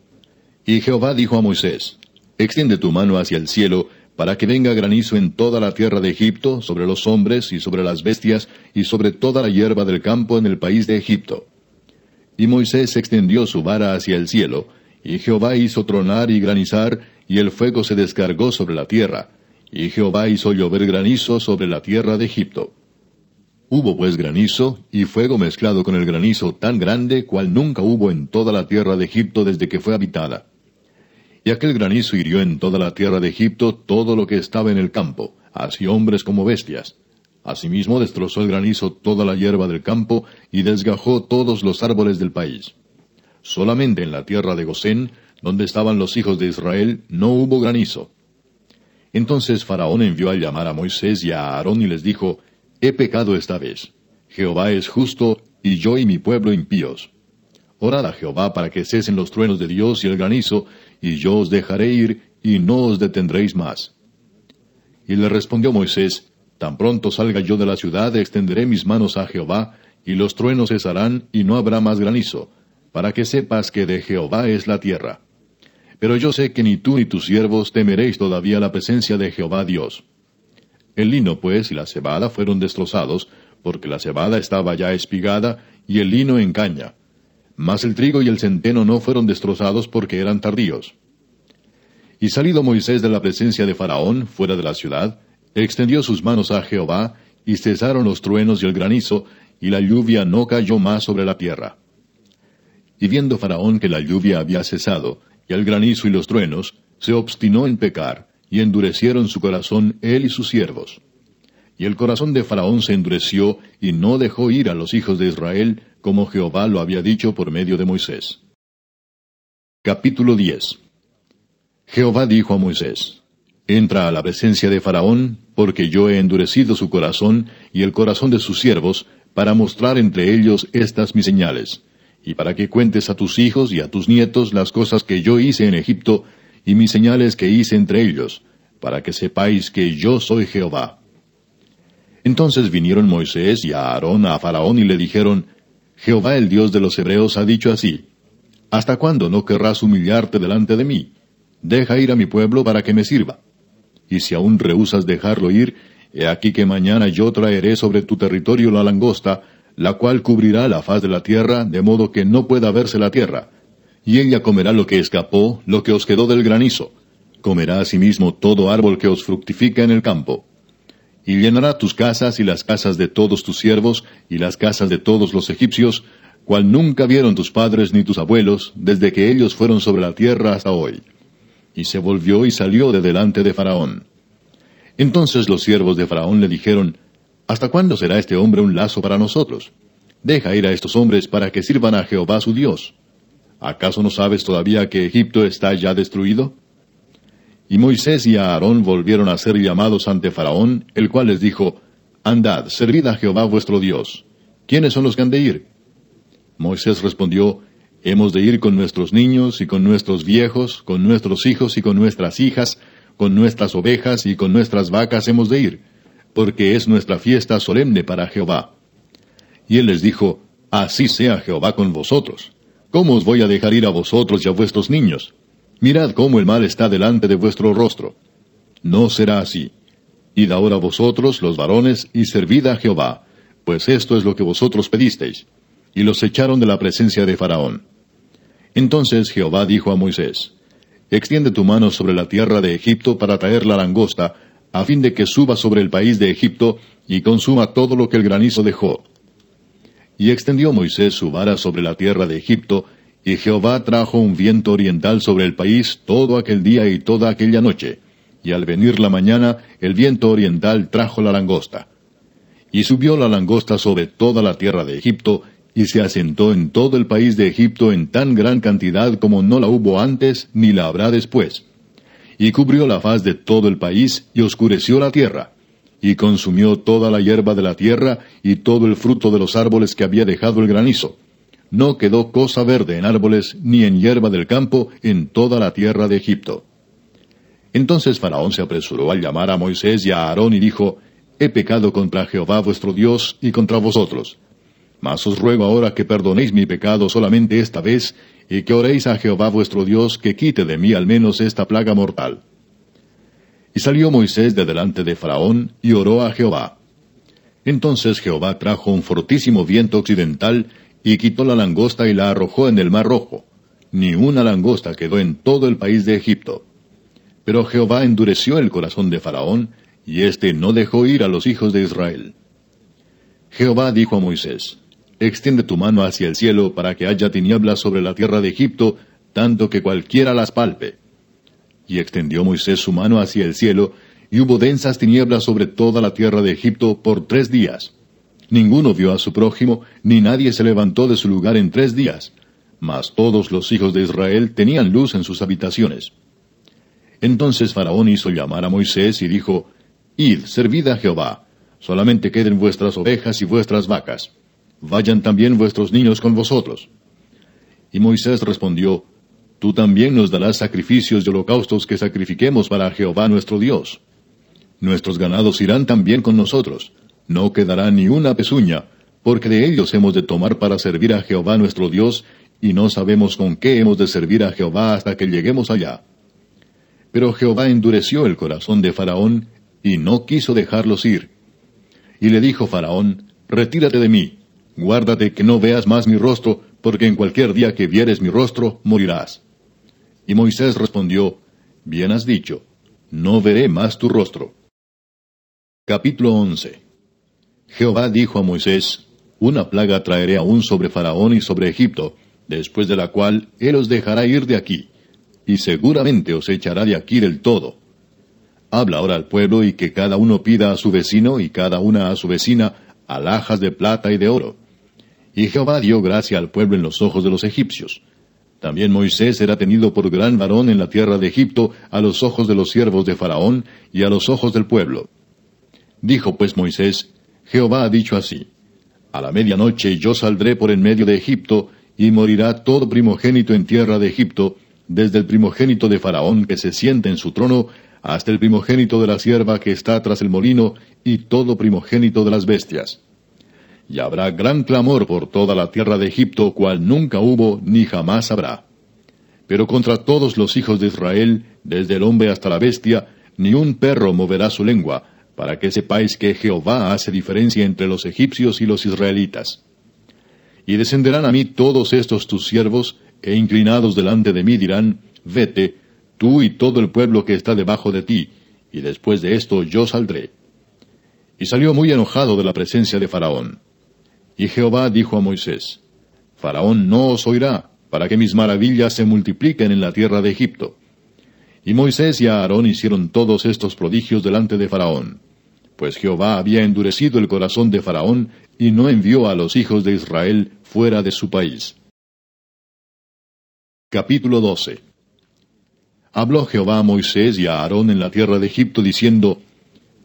Y Jehová dijo a Moisés, Extiende tu mano hacia el cielo, para que venga granizo en toda la tierra de Egipto, sobre los hombres y sobre las bestias, y sobre toda la hierba del campo en el país de Egipto. Y Moisés extendió su vara hacia el cielo, y Jehová hizo tronar y granizar, y el fuego se descargó sobre la tierra, y Jehová hizo llover granizo sobre la tierra de Egipto. Hubo pues granizo, y fuego mezclado con el granizo tan grande cual nunca hubo en toda la tierra de Egipto desde que fue habitada. Y aquel granizo hirió en toda la tierra de Egipto todo lo que estaba en el campo, así hombres como bestias. Asimismo destrozó el granizo toda la hierba del campo y desgajó todos los árboles del país. Solamente en la tierra de Gosén, donde estaban los hijos de Israel, no hubo granizo. Entonces Faraón envió a llamar a Moisés y a Aarón y les dijo, He pecado esta vez. Jehová es justo, y yo y mi pueblo impíos. Orad a Jehová para que cesen los truenos de Dios y el granizo, y yo os dejaré ir, y no os detendréis más. Y le respondió Moisés, Tan pronto salga yo de la ciudad, extenderé mis manos a Jehová, y los truenos cesarán, y no habrá más granizo, para que sepas que de Jehová es la tierra. Pero yo sé que ni tú ni tus siervos temeréis todavía la presencia de Jehová Dios. El lino, pues, y la cebada fueron destrozados, porque la cebada estaba ya espigada, y el lino en caña. Mas el trigo y el centeno no fueron destrozados porque eran tardíos. Y salido Moisés de la presencia de Faraón, fuera de la ciudad, extendió sus manos a Jehová, y cesaron los truenos y el granizo, y la lluvia no cayó más sobre la tierra. Y viendo Faraón que la lluvia había cesado, y el granizo y los truenos, se obstinó en pecar, y endurecieron su corazón él y sus siervos. Y el corazón de Faraón se endureció y no dejó ir a los hijos de Israel, como Jehová lo había dicho por medio de Moisés. Capítulo 10 Jehová dijo a Moisés, Entra a la presencia de Faraón, porque yo he endurecido su corazón y el corazón de sus siervos, para mostrar entre ellos estas mis señales, y para que cuentes a tus hijos y a tus nietos las cosas que yo hice en Egipto, y mis señales que hice entre ellos, para que sepáis que yo soy Jehová. Entonces vinieron Moisés y Aarón a Faraón y le dijeron, Jehová el Dios de los Hebreos ha dicho así, ¿Hasta cuándo no querrás humillarte delante de mí? Deja ir a mi pueblo para que me sirva. Y si aún rehusas dejarlo ir, He aquí que mañana yo traeré sobre tu territorio la langosta, la cual cubrirá la faz de la tierra, de modo que no pueda verse la tierra. Y ella comerá lo que escapó, lo que os quedó del granizo. Comerá asimismo todo árbol que os fructifica en el campo. Y llenará tus casas y las casas de todos tus siervos, y las casas de todos los egipcios, cual nunca vieron tus padres ni tus abuelos, desde que ellos fueron sobre la tierra hasta hoy. Y se volvió y salió de delante de Faraón. Entonces los siervos de Faraón le dijeron, ¿Hasta cuándo será este hombre un lazo para nosotros? Deja ir a estos hombres para que sirvan a Jehová su Dios. ¿Acaso no sabes todavía que Egipto está ya destruido? Y Moisés y Aarón volvieron a ser llamados ante Faraón, el cual les dijo, Andad, servid a Jehová vuestro Dios. ¿Quiénes son los que han de ir? Moisés respondió, Hemos de ir con nuestros niños y con nuestros viejos, con nuestros hijos y con nuestras hijas, con nuestras ovejas y con nuestras vacas hemos de ir, porque es nuestra fiesta solemne para Jehová. Y él les dijo, Así sea Jehová con vosotros. ¿Cómo os voy a dejar ir a vosotros y a vuestros niños? Mirad cómo el mal está delante de vuestro rostro. No será así. Id ahora vosotros, los varones, y servid a Jehová, pues esto es lo que vosotros pedisteis y los echaron de la presencia de Faraón. Entonces Jehová dijo a Moisés, Extiende tu mano sobre la tierra de Egipto para traer la langosta, a fin de que suba sobre el país de Egipto y consuma todo lo que el granizo dejó. Y extendió Moisés su vara sobre la tierra de Egipto, y Jehová trajo un viento oriental sobre el país todo aquel día y toda aquella noche, y al venir la mañana el viento oriental trajo la langosta. Y subió la langosta sobre toda la tierra de Egipto, y se asentó en todo el país de Egipto en tan gran cantidad como no la hubo antes ni la habrá después. Y cubrió la faz de todo el país y oscureció la tierra, y consumió toda la hierba de la tierra y todo el fruto de los árboles que había dejado el granizo. No quedó cosa verde en árboles ni en hierba del campo en toda la tierra de Egipto. Entonces Faraón se apresuró al llamar a Moisés y a Aarón y dijo, He pecado contra Jehová vuestro Dios y contra vosotros mas os ruego ahora que perdonéis mi pecado solamente esta vez, y que oréis a Jehová vuestro Dios que quite de mí al menos esta plaga mortal. Y salió Moisés de delante de Faraón, y oró a Jehová. Entonces Jehová trajo un fortísimo viento occidental, y quitó la langosta y la arrojó en el mar rojo. Ni una langosta quedó en todo el país de Egipto. Pero Jehová endureció el corazón de Faraón, y éste no dejó ir a los hijos de Israel. Jehová dijo a Moisés, extiende tu mano hacia el cielo para que haya tinieblas sobre la tierra de Egipto, tanto que cualquiera las palpe. Y extendió Moisés su mano hacia el cielo, y hubo densas tinieblas sobre toda la tierra de Egipto por tres días. Ninguno vio a su prójimo, ni nadie se levantó de su lugar en tres días, mas todos los hijos de Israel tenían luz en sus habitaciones. Entonces Faraón hizo llamar a Moisés y dijo, Id, servid a Jehová, solamente queden vuestras ovejas y vuestras vacas vayan también vuestros niños con vosotros. Y Moisés respondió, Tú también nos darás sacrificios y holocaustos que sacrifiquemos para Jehová nuestro Dios. Nuestros ganados irán también con nosotros, no quedará ni una pezuña, porque de ellos hemos de tomar para servir a Jehová nuestro Dios, y no sabemos con qué hemos de servir a Jehová hasta que lleguemos allá. Pero Jehová endureció el corazón de Faraón, y no quiso dejarlos ir. Y le dijo Faraón, Retírate de mí, Guárdate que no veas más mi rostro, porque en cualquier día que vieres mi rostro, morirás. Y Moisés respondió, Bien has dicho, no veré más tu rostro. Capítulo 11 Jehová dijo a Moisés, Una plaga traeré aún sobre Faraón y sobre Egipto, después de la cual él os dejará ir de aquí, y seguramente os echará de aquí del todo. Habla ahora al pueblo y que cada uno pida a su vecino y cada una a su vecina alhajas de plata y de oro y Jehová dio gracia al pueblo en los ojos de los egipcios. También Moisés era tenido por gran varón en la tierra de Egipto a los ojos de los siervos de Faraón y a los ojos del pueblo. Dijo pues Moisés, Jehová ha dicho así, A la medianoche yo saldré por en medio de Egipto, y morirá todo primogénito en tierra de Egipto, desde el primogénito de Faraón que se sienta en su trono, hasta el primogénito de la sierva que está tras el molino, y todo primogénito de las bestias y habrá gran clamor por toda la tierra de Egipto, cual nunca hubo ni jamás habrá. Pero contra todos los hijos de Israel, desde el hombre hasta la bestia, ni un perro moverá su lengua, para que sepáis que Jehová hace diferencia entre los egipcios y los israelitas. Y descenderán a mí todos estos tus siervos, e inclinados delante de mí dirán, Vete, tú y todo el pueblo que está debajo de ti, y después de esto yo saldré. Y salió muy enojado de la presencia de Faraón. Y Jehová dijo a Moisés, Faraón no os oirá, para que mis maravillas se multipliquen en la tierra de Egipto. Y Moisés y Aarón hicieron todos estos prodigios delante de Faraón, pues Jehová había endurecido el corazón de Faraón y no envió a los hijos de Israel fuera de su país. Capítulo 12 Habló Jehová a Moisés y a Aarón en la tierra de Egipto, diciendo,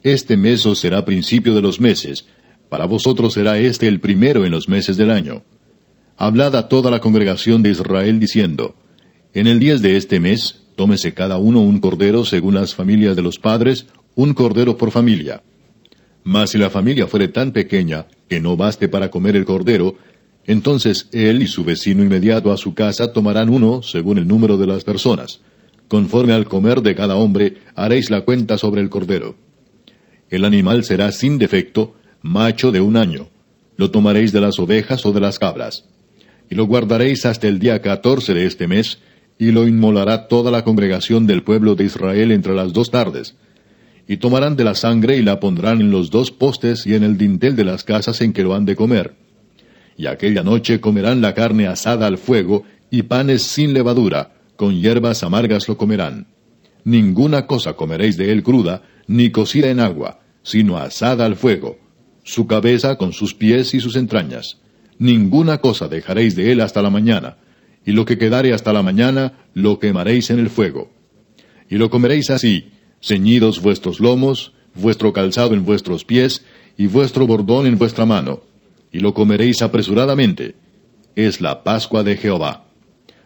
Este mes os será principio de los meses, para vosotros será este el primero en los meses del año. Hablad a toda la congregación de Israel, diciendo, En el diez de este mes, tómese cada uno un cordero según las familias de los padres, un cordero por familia. Mas si la familia fuere tan pequeña que no baste para comer el cordero, entonces él y su vecino inmediato a su casa tomarán uno según el número de las personas. Conforme al comer de cada hombre, haréis la cuenta sobre el cordero. El animal será sin defecto, macho de un año. Lo tomaréis de las ovejas o de las cabras. Y lo guardaréis hasta el día catorce de este mes, y lo inmolará toda la congregación del pueblo de Israel entre las dos tardes. Y tomarán de la sangre y la pondrán en los dos postes y en el dintel de las casas en que lo han de comer. Y aquella noche comerán la carne asada al fuego y panes sin levadura, con hierbas amargas lo comerán. Ninguna cosa comeréis de él cruda, ni cocida en agua, sino asada al fuego, su cabeza con sus pies y sus entrañas. Ninguna cosa dejaréis de él hasta la mañana, y lo que quedare hasta la mañana lo quemaréis en el fuego. Y lo comeréis así, ceñidos vuestros lomos, vuestro calzado en vuestros pies, y vuestro bordón en vuestra mano, y lo comeréis apresuradamente. Es la Pascua de Jehová.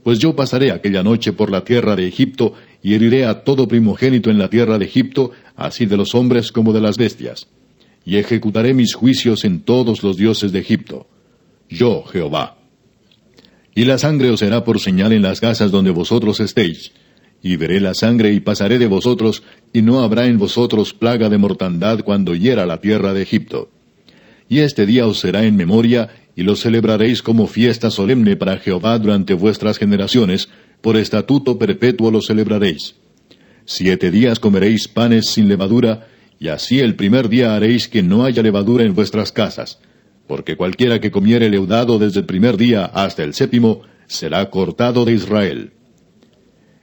Pues yo pasaré aquella noche por la tierra de Egipto, y heriré a todo primogénito en la tierra de Egipto, así de los hombres como de las bestias. Y ejecutaré mis juicios en todos los dioses de Egipto. Yo, Jehová. Y la sangre os será por señal en las casas donde vosotros estéis. Y veré la sangre y pasaré de vosotros, y no habrá en vosotros plaga de mortandad cuando hiera la tierra de Egipto. Y este día os será en memoria, y lo celebraréis como fiesta solemne para Jehová durante vuestras generaciones, por estatuto perpetuo lo celebraréis. Siete días comeréis panes sin levadura, y así el primer día haréis que no haya levadura en vuestras casas, porque cualquiera que comiere leudado desde el primer día hasta el séptimo, será cortado de Israel.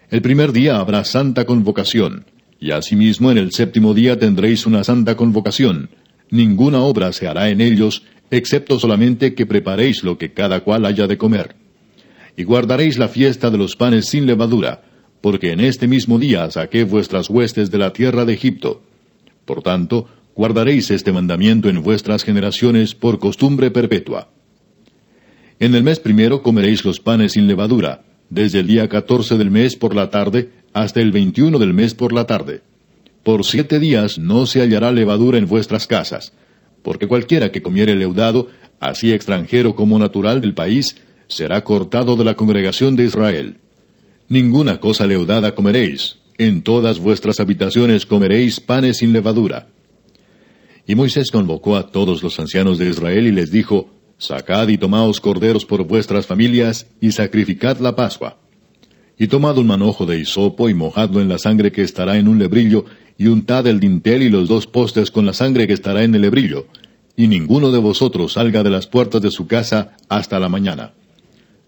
El primer día habrá santa convocación, y asimismo en el séptimo día tendréis una santa convocación. Ninguna obra se hará en ellos, excepto solamente que preparéis lo que cada cual haya de comer. Y guardaréis la fiesta de los panes sin levadura, porque en este mismo día saqué vuestras huestes de la tierra de Egipto. Por tanto, guardaréis este mandamiento en vuestras generaciones por costumbre perpetua. En el mes primero comeréis los panes sin levadura, desde el día catorce del mes por la tarde hasta el veintiuno del mes por la tarde. Por siete días no se hallará levadura en vuestras casas, porque cualquiera que comiere leudado, así extranjero como natural del país, será cortado de la congregación de Israel. Ninguna cosa leudada comeréis, en todas vuestras habitaciones comeréis panes sin levadura. Y Moisés convocó a todos los ancianos de Israel y les dijo, Sacad y tomaos corderos por vuestras familias, y sacrificad la Pascua. Y tomad un manojo de hisopo y mojadlo en la sangre que estará en un lebrillo, y untad el dintel y los dos postes con la sangre que estará en el lebrillo, y ninguno de vosotros salga de las puertas de su casa hasta la mañana.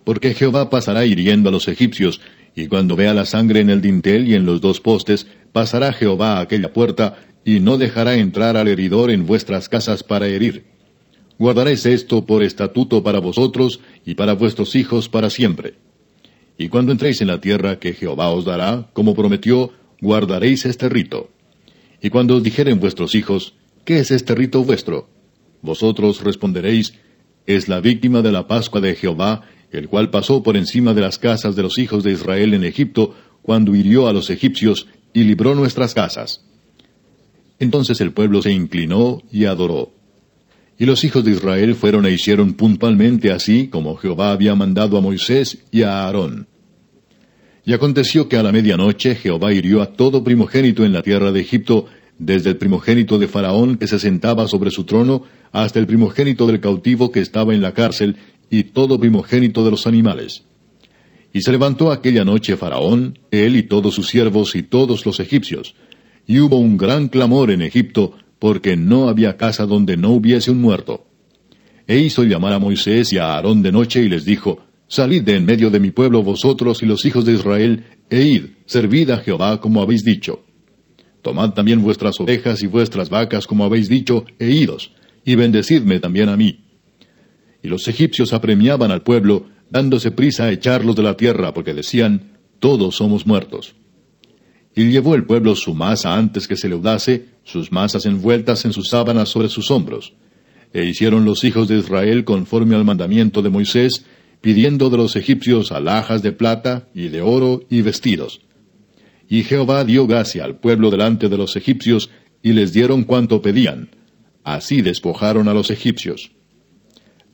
Porque Jehová pasará hiriendo a los egipcios, y cuando vea la sangre en el dintel y en los dos postes, pasará Jehová a aquella puerta, y no dejará entrar al heridor en vuestras casas para herir. Guardaréis esto por estatuto para vosotros y para vuestros hijos para siempre. Y cuando entréis en la tierra que Jehová os dará, como prometió, guardaréis este rito. Y cuando os dijeren vuestros hijos, ¿qué es este rito vuestro? Vosotros responderéis, es la víctima de la Pascua de Jehová, el cual pasó por encima de las casas de los hijos de Israel en Egipto, cuando hirió a los egipcios y libró nuestras casas. Entonces el pueblo se inclinó y adoró. Y los hijos de Israel fueron e hicieron puntualmente así como Jehová había mandado a Moisés y a Aarón. Y aconteció que a la medianoche Jehová hirió a todo primogénito en la tierra de Egipto, desde el primogénito de Faraón que se sentaba sobre su trono, hasta el primogénito del cautivo que estaba en la cárcel, y todo primogénito de los animales. Y se levantó aquella noche Faraón, él y todos sus siervos y todos los egipcios, y hubo un gran clamor en Egipto, porque no había casa donde no hubiese un muerto. E hizo llamar a Moisés y a Aarón de noche y les dijo, Salid de en medio de mi pueblo vosotros y los hijos de Israel, e id, servid a Jehová como habéis dicho. Tomad también vuestras ovejas y vuestras vacas como habéis dicho, e idos, y bendecidme también a mí. Y los egipcios apremiaban al pueblo, dándose prisa a echarlos de la tierra, porque decían, Todos somos muertos. Y llevó el pueblo su masa antes que se leudase, sus masas envueltas en sus sábanas sobre sus hombros. E hicieron los hijos de Israel conforme al mandamiento de Moisés, pidiendo de los egipcios alhajas de plata y de oro y vestidos. Y Jehová dio gracia al pueblo delante de los egipcios, y les dieron cuanto pedían. Así despojaron a los egipcios.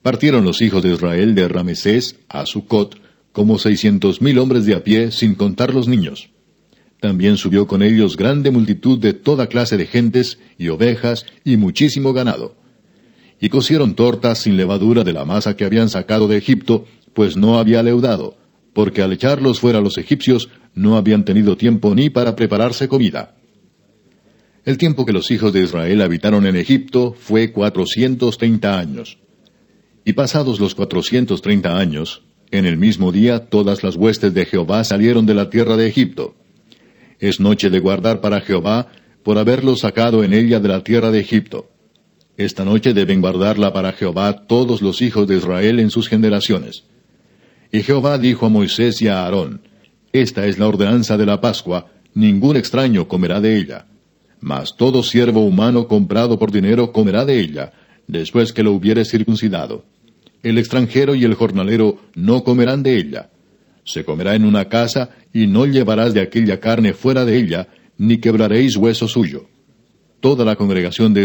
Partieron los hijos de Israel de Ramesés a Sucot, como seiscientos mil hombres de a pie, sin contar los niños. También subió con ellos grande multitud de toda clase de gentes, y ovejas, y muchísimo ganado. Y cocieron tortas sin levadura de la masa que habían sacado de Egipto, pues no había leudado, porque al echarlos fuera los egipcios, no habían tenido tiempo ni para prepararse comida. El tiempo que los hijos de Israel habitaron en Egipto fue cuatrocientos treinta años. Y pasados los cuatrocientos treinta años, en el mismo día todas las huestes de Jehová salieron de la tierra de Egipto. Es noche de guardar para Jehová, por haberlos sacado en ella de la tierra de Egipto. Esta noche deben guardarla para Jehová todos los hijos de Israel en sus generaciones. Y Jehová dijo a Moisés y a Aarón, esta es la ordenanza de la Pascua, ningún extraño comerá de ella. Mas todo siervo humano comprado por dinero comerá de ella, después que lo hubiere circuncidado. El extranjero y el jornalero no comerán de ella. Se comerá en una casa, y no llevarás de aquella carne fuera de ella, ni quebraréis hueso suyo. Toda la congregación de